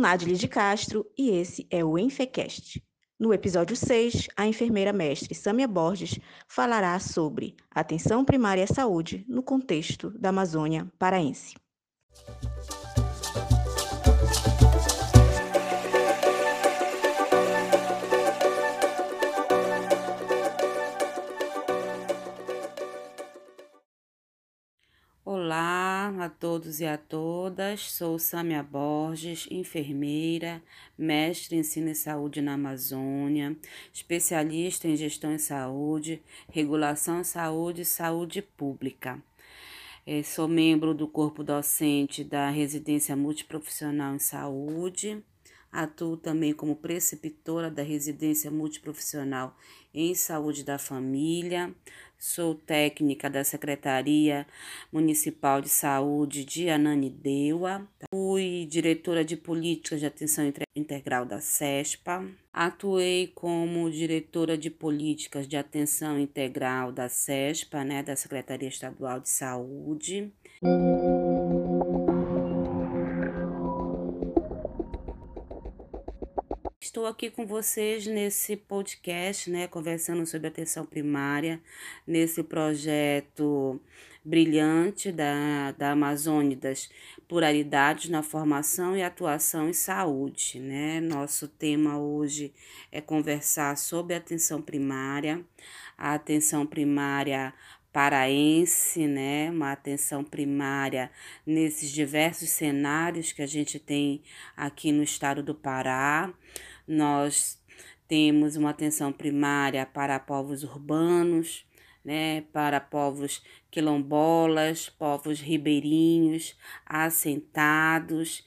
Nadile de Castro e esse é o Enfecast. No episódio 6, a enfermeira mestre Sâmia Borges falará sobre atenção primária à saúde no contexto da Amazônia paraense. A todos e a todas, sou Sâmia Borges, enfermeira, mestre em ensino e saúde na Amazônia, especialista em gestão em saúde, regulação em saúde e saúde pública. É, sou membro do corpo docente da Residência Multiprofissional em Saúde, atuo também como preceptora da Residência Multiprofissional em Saúde da Família, Sou técnica da Secretaria Municipal de Saúde de Ananindeua. Fui diretora de Políticas de Atenção Integral da SESPA. Atuei como diretora de Políticas de Atenção Integral da SESPA, né, da Secretaria Estadual de Saúde. Estou aqui com vocês nesse podcast, né, conversando sobre atenção primária, nesse projeto brilhante da, da Amazônia das pluralidades na formação e atuação em saúde, né? Nosso tema hoje é conversar sobre atenção primária, a atenção primária paraense, né? Uma atenção primária nesses diversos cenários que a gente tem aqui no estado do Pará. Nós temos uma atenção primária para povos urbanos, né, para povos quilombolas, povos ribeirinhos, assentados,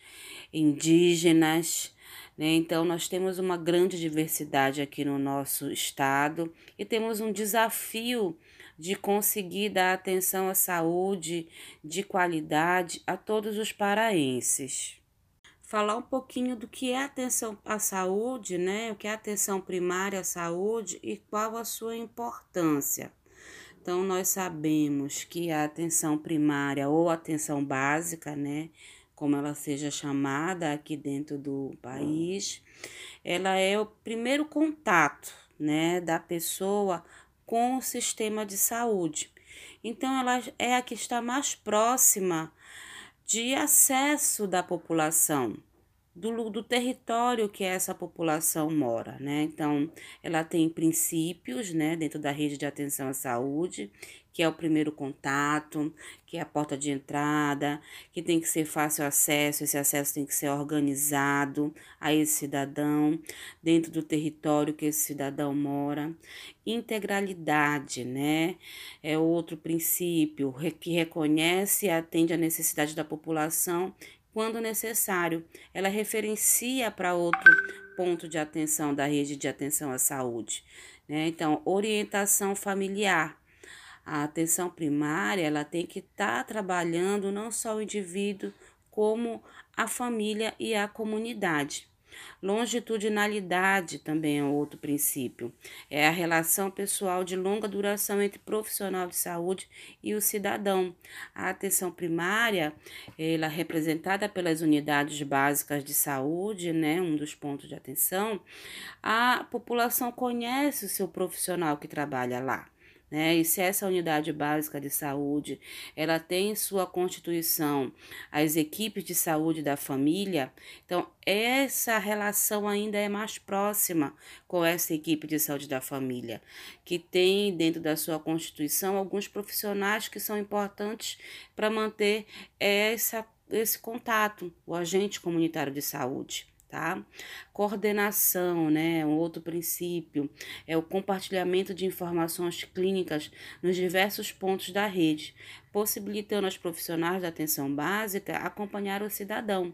indígenas. Né? Então, nós temos uma grande diversidade aqui no nosso estado e temos um desafio de conseguir dar atenção à saúde de qualidade a todos os paraenses falar um pouquinho do que é atenção à saúde, né? O que é atenção primária à saúde e qual a sua importância. Então, nós sabemos que a atenção primária ou atenção básica, né? Como ela seja chamada aqui dentro do país, ela é o primeiro contato, né? Da pessoa com o sistema de saúde. Então, ela é a que está mais próxima de acesso da população, do, do território que essa população mora, né? Então, ela tem princípios, né, dentro da rede de atenção à saúde, que é o primeiro contato, que é a porta de entrada, que tem que ser fácil acesso, esse acesso tem que ser organizado a esse cidadão, dentro do território que esse cidadão mora. Integralidade, né? É outro princípio que reconhece e atende à necessidade da população quando necessário. Ela referencia para outro ponto de atenção da rede de atenção à saúde. Né? Então, orientação familiar a atenção primária ela tem que estar tá trabalhando não só o indivíduo, como a família e a comunidade. Longitudinalidade também é outro princípio. É a relação pessoal de longa duração entre profissional de saúde e o cidadão. A atenção primária, ela é representada pelas unidades básicas de saúde, né, um dos pontos de atenção, a população conhece o seu profissional que trabalha lá. Né? E se essa unidade básica de saúde ela tem em sua constituição as equipes de saúde da família, então essa relação ainda é mais próxima com essa equipe de saúde da família, que tem dentro da sua constituição alguns profissionais que são importantes para manter essa, esse contato, o agente comunitário de saúde tá? Coordenação, né? Um outro princípio é o compartilhamento de informações clínicas nos diversos pontos da rede, possibilitando aos profissionais da atenção básica acompanhar o cidadão.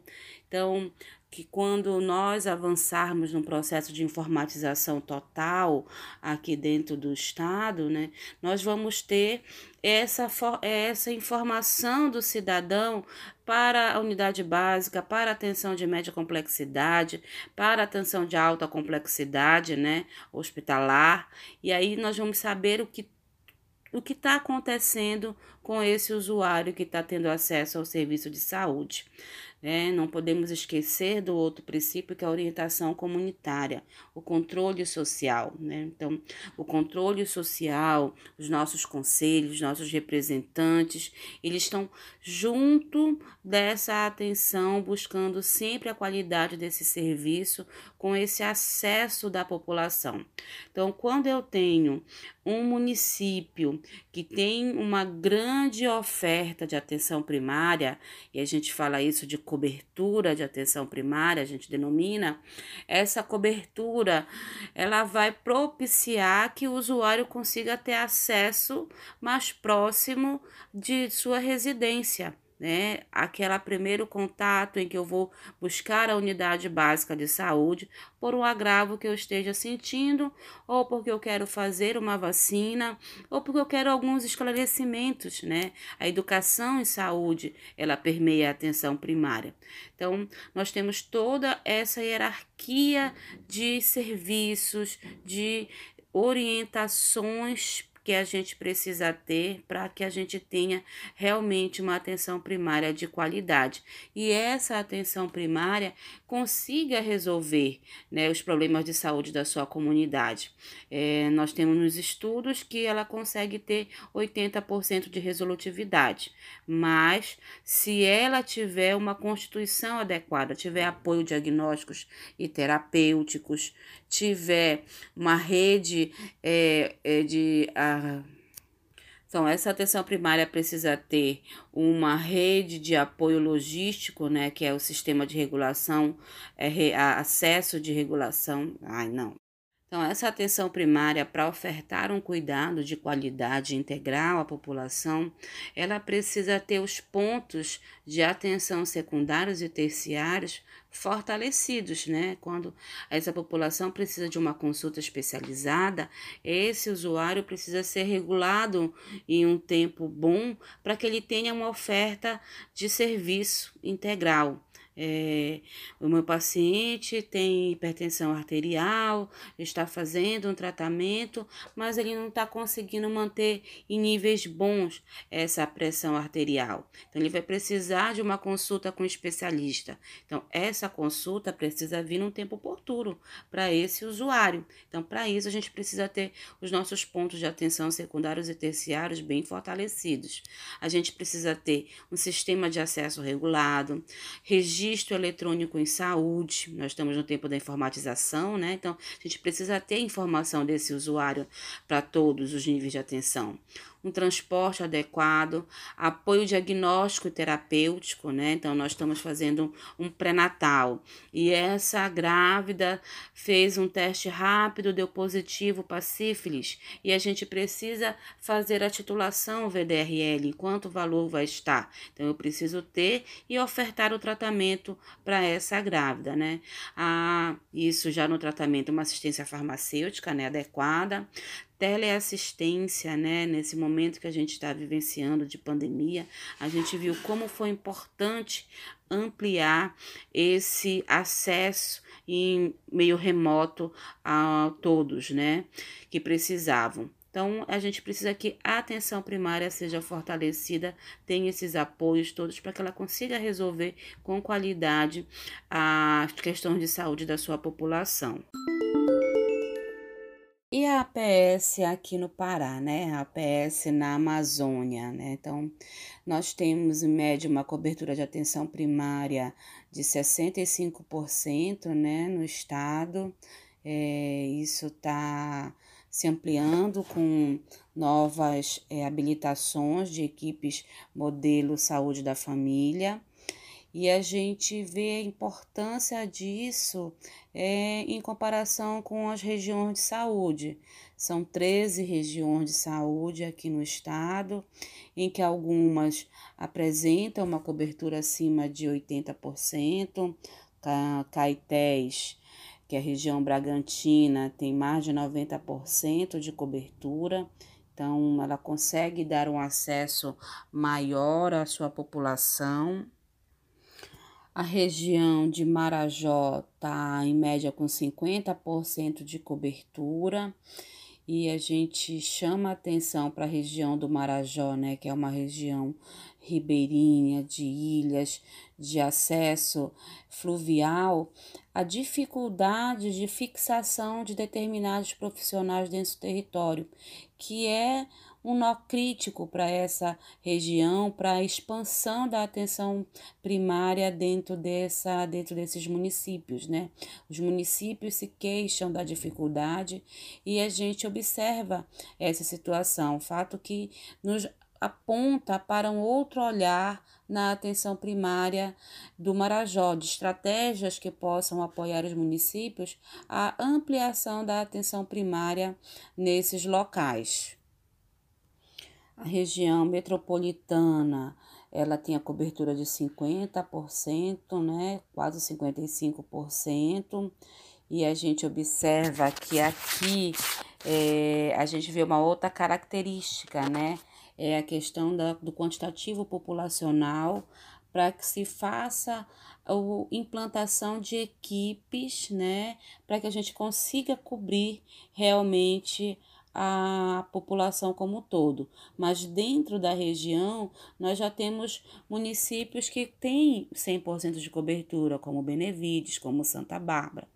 Então, que quando nós avançarmos no processo de informatização total aqui dentro do Estado, né, nós vamos ter essa, essa informação do cidadão para a unidade básica, para a atenção de média complexidade, para a atenção de alta complexidade, né, hospitalar, e aí nós vamos saber o que o que está acontecendo com esse usuário que está tendo acesso ao serviço de saúde. Né? Não podemos esquecer do outro princípio que é a orientação comunitária, o controle social. Né? Então, o controle social, os nossos conselhos, nossos representantes, eles estão junto dessa atenção, buscando sempre a qualidade desse serviço, com esse acesso da população. Então, quando eu tenho um município que tem uma grande oferta de atenção primária, e a gente fala isso de cobertura de atenção primária, a gente denomina, essa cobertura ela vai propiciar que o usuário consiga ter acesso mais próximo de sua residência né? Aquela primeiro contato em que eu vou buscar a unidade básica de saúde por um agravo que eu esteja sentindo, ou porque eu quero fazer uma vacina, ou porque eu quero alguns esclarecimentos, né? A educação em saúde, ela permeia a atenção primária. Então, nós temos toda essa hierarquia de serviços, de orientações que a gente precisa ter para que a gente tenha realmente uma atenção primária de qualidade. E essa atenção primária consiga resolver né, os problemas de saúde da sua comunidade. É, nós temos nos estudos que ela consegue ter 80% de resolutividade, mas se ela tiver uma constituição adequada, tiver apoio diagnósticos e terapêuticos, tiver uma rede é, é de. A, então, essa atenção primária precisa ter uma rede de apoio logístico, né, que é o sistema de regulação, é, acesso de regulação. Ai, não, então, essa atenção primária para ofertar um cuidado de qualidade integral à população, ela precisa ter os pontos de atenção secundários e terciários fortalecidos, né? Quando essa população precisa de uma consulta especializada, esse usuário precisa ser regulado em um tempo bom para que ele tenha uma oferta de serviço integral. É, o meu paciente tem hipertensão arterial, está fazendo um tratamento, mas ele não está conseguindo manter em níveis bons essa pressão arterial. Então, ele vai precisar de uma consulta com um especialista. Então, essa consulta precisa vir num tempo oportuno para esse usuário. Então, para isso, a gente precisa ter os nossos pontos de atenção secundários e terciários bem fortalecidos. A gente precisa ter um sistema de acesso regulado, registro registro eletrônico em saúde. Nós estamos no tempo da informatização, né? Então, a gente precisa ter informação desse usuário para todos os níveis de atenção um transporte adequado, apoio diagnóstico e terapêutico, né? Então, nós estamos fazendo um pré-natal e essa grávida fez um teste rápido, deu positivo para sífilis e a gente precisa fazer a titulação VDRL, quanto valor vai estar. Então, eu preciso ter e ofertar o tratamento para essa grávida, né? Ah, isso já no tratamento, uma assistência farmacêutica, né, adequada teleassistência, né? Nesse momento que a gente está vivenciando de pandemia, a gente viu como foi importante ampliar esse acesso em meio remoto a todos, né? Que precisavam. Então, a gente precisa que a atenção primária seja fortalecida, tenha esses apoios todos para que ela consiga resolver com qualidade as questões de saúde da sua população. E a APS aqui no Pará, né? A APS na Amazônia, né? Então, nós temos em média uma cobertura de atenção primária de 65%, né, no estado. É, isso está se ampliando com novas é, habilitações de equipes modelo saúde da família. E a gente vê a importância disso é, em comparação com as regiões de saúde. São 13 regiões de saúde aqui no estado, em que algumas apresentam uma cobertura acima de 80%, Caetés, que é a região Bragantina, tem mais de 90% de cobertura. Então, ela consegue dar um acesso maior à sua população. A região de Marajó está em média com 50% de cobertura e a gente chama atenção para a região do Marajó, né, que é uma região ribeirinha, de ilhas, de acesso fluvial, a dificuldade de fixação de determinados profissionais dentro do território, que é um nó crítico para essa região, para a expansão da atenção primária dentro, dessa, dentro desses municípios. Né? Os municípios se queixam da dificuldade e a gente observa essa situação, fato que nos aponta para um outro olhar na atenção primária do Marajó, de estratégias que possam apoiar os municípios a ampliação da atenção primária nesses locais. A região metropolitana, ela tem a cobertura de 50%, né, quase 55%, e a gente observa que aqui é, a gente vê uma outra característica, né, é a questão da, do quantitativo populacional para que se faça a implantação de equipes, né, para que a gente consiga cobrir realmente a população como um todo, mas dentro da região nós já temos municípios que têm 100% de cobertura, como Benevides, como Santa Bárbara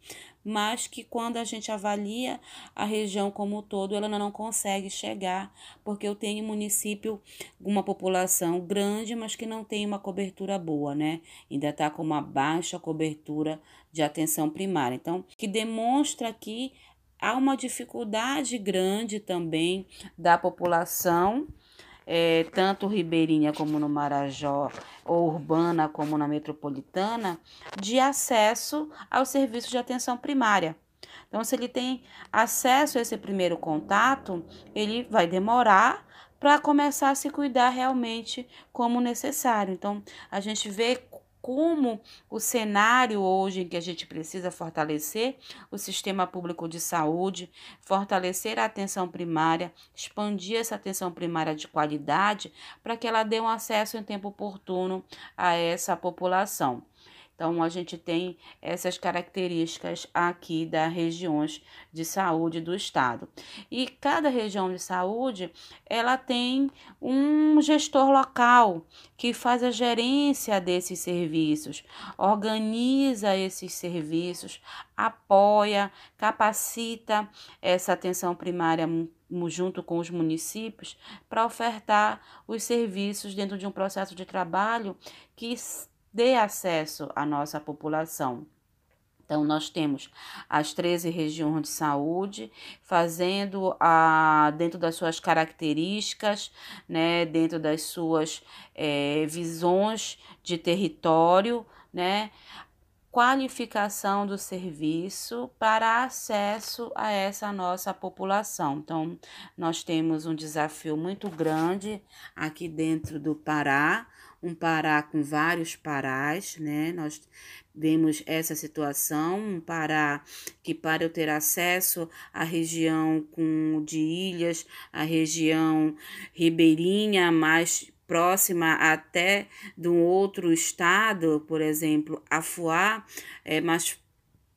mas que quando a gente avalia a região como um todo, ela não consegue chegar, porque eu tenho município, uma população grande, mas que não tem uma cobertura boa, né? Ainda está com uma baixa cobertura de atenção primária. Então, que demonstra que há uma dificuldade grande também da população é, tanto ribeirinha como no Marajó, ou urbana como na metropolitana, de acesso aos serviços de atenção primária. Então, se ele tem acesso a esse primeiro contato, ele vai demorar para começar a se cuidar realmente como necessário. Então, a gente vê como o cenário hoje em que a gente precisa fortalecer o sistema público de saúde, fortalecer a atenção primária, expandir essa atenção primária de qualidade para que ela dê um acesso em tempo oportuno a essa população. Então, a gente tem essas características aqui das regiões de saúde do estado. E cada região de saúde, ela tem um gestor local que faz a gerência desses serviços, organiza esses serviços, apoia, capacita essa atenção primária junto com os municípios para ofertar os serviços dentro de um processo de trabalho que dê acesso à nossa população. Então, nós temos as 13 regiões de saúde, fazendo a, dentro das suas características, né, dentro das suas é, visões de território, né, qualificação do serviço para acesso a essa nossa população. Então, nós temos um desafio muito grande aqui dentro do Pará, um Pará com vários Parás, né? Nós vemos essa situação, um Pará que para eu ter acesso à região com de ilhas, a região ribeirinha mais próxima até de um outro estado, por exemplo, Afuá, é mais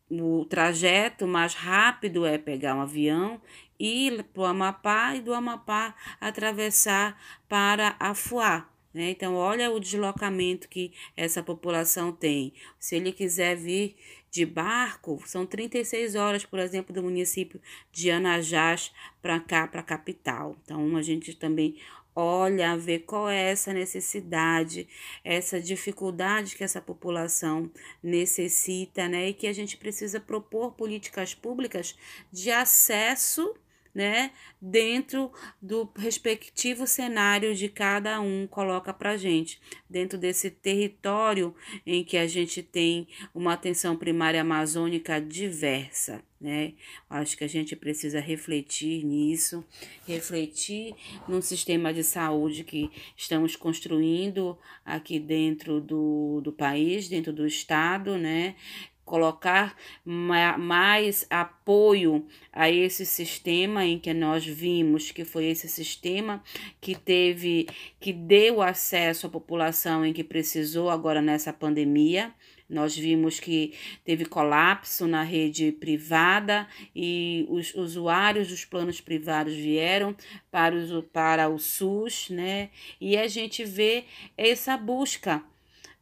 o trajeto mais rápido é pegar um avião ir para o Amapá e do Amapá atravessar para Afuá. Né? Então, olha o deslocamento que essa população tem. Se ele quiser vir de barco, são 36 horas, por exemplo, do município de Anajás para cá, para a capital. Então, a gente também olha ver qual é essa necessidade, essa dificuldade que essa população necessita, né? E que a gente precisa propor políticas públicas de acesso né, dentro do respectivo cenário de cada um coloca para gente, dentro desse território em que a gente tem uma atenção primária amazônica diversa. Né? Acho que a gente precisa refletir nisso, refletir num sistema de saúde que estamos construindo aqui dentro do, do país, dentro do estado, né? Colocar mais apoio a esse sistema em que nós vimos que foi esse sistema que teve que deu acesso à população em que precisou agora nessa pandemia. Nós vimos que teve colapso na rede privada e os usuários dos planos privados vieram para, os, para o SUS, né? E a gente vê essa busca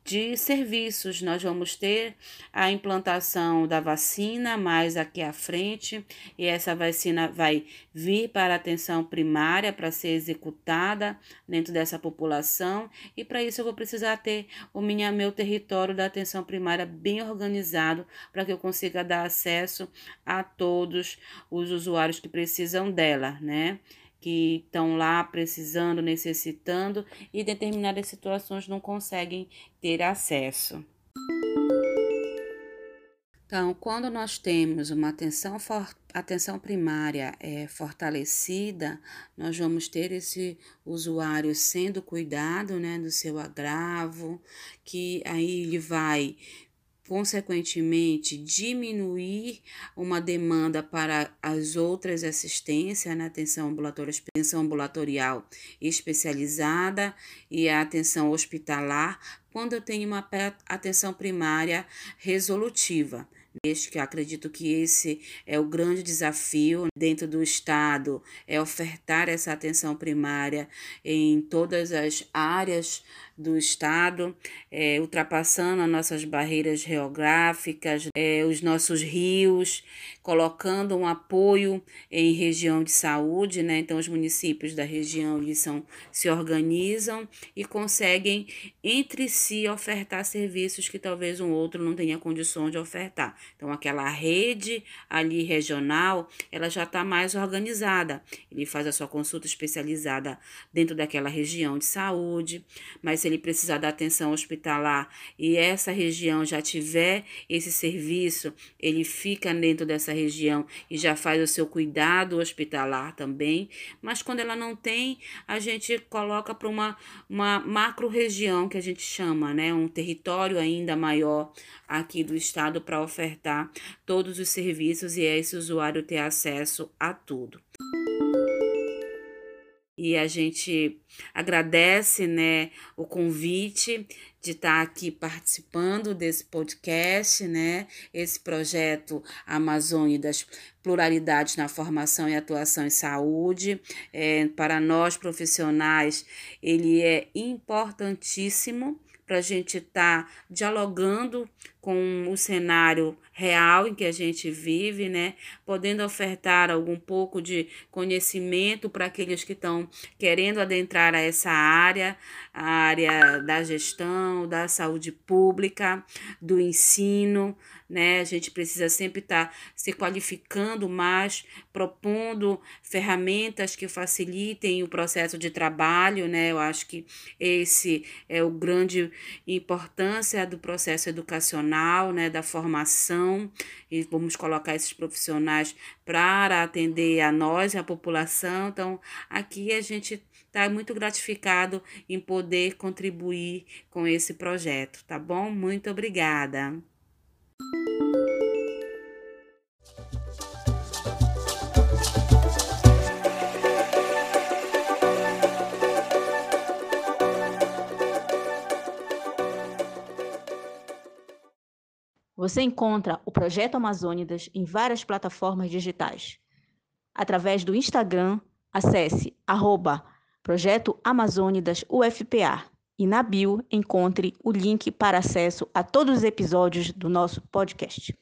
de serviços. Nós vamos ter a implantação da vacina mais aqui à frente, e essa vacina vai vir para a atenção primária para ser executada dentro dessa população, e para isso eu vou precisar ter o minha, meu território da atenção primária bem organizado para que eu consiga dar acesso a todos os usuários que precisam dela, né? Que estão lá precisando, necessitando e determinadas situações não conseguem ter acesso. Então, quando nós temos uma atenção, for, atenção primária é, fortalecida, nós vamos ter esse usuário sendo cuidado né, do seu agravo, que aí ele vai consequentemente, diminuir uma demanda para as outras assistências na atenção ambulatorial, atenção ambulatorial especializada e a atenção hospitalar, quando eu tenho uma atenção primária resolutiva. Este que acredito que esse é o grande desafio dentro do Estado, é ofertar essa atenção primária em todas as áreas do Estado, é, ultrapassando as nossas barreiras geográficas, é, os nossos rios, colocando um apoio em região de saúde, né? Então, os municípios da região eles são, se organizam e conseguem entre si ofertar serviços que talvez um outro não tenha condições de ofertar. Então, aquela rede ali regional, ela já está mais organizada. Ele faz a sua consulta especializada dentro daquela região de saúde, mas se ele precisar da atenção hospitalar e essa região já tiver esse serviço, ele fica dentro dessa região e já faz o seu cuidado hospitalar também. Mas quando ela não tem, a gente coloca para uma, uma macro região que a gente chama, né? Um território ainda maior aqui do estado para ofertar todos os serviços e esse usuário ter acesso a tudo e a gente agradece né, o convite de estar aqui participando desse podcast, né? Esse projeto Amazônia das Pluralidades na Formação e Atuação em Saúde. É, para nós profissionais, ele é importantíssimo para a gente estar tá dialogando com o cenário real em que a gente vive, né? Podendo ofertar algum pouco de conhecimento para aqueles que estão querendo adentrar a essa área, a área da gestão, da saúde pública, do ensino, né? A gente precisa sempre estar tá se qualificando mais, propondo ferramentas que facilitem o processo de trabalho, né? Eu acho que esse é o grande importância do processo educacional, né? Da formação e vamos colocar esses profissionais para atender a nós a população. Então, aqui a gente está muito gratificado em poder contribuir com esse projeto, tá bom? Muito obrigada. Você encontra o Projeto Amazônidas em várias plataformas digitais. Através do Instagram, acesse arroba Projeto Amazônidas UFPA e na bio encontre o link para acesso a todos os episódios do nosso podcast.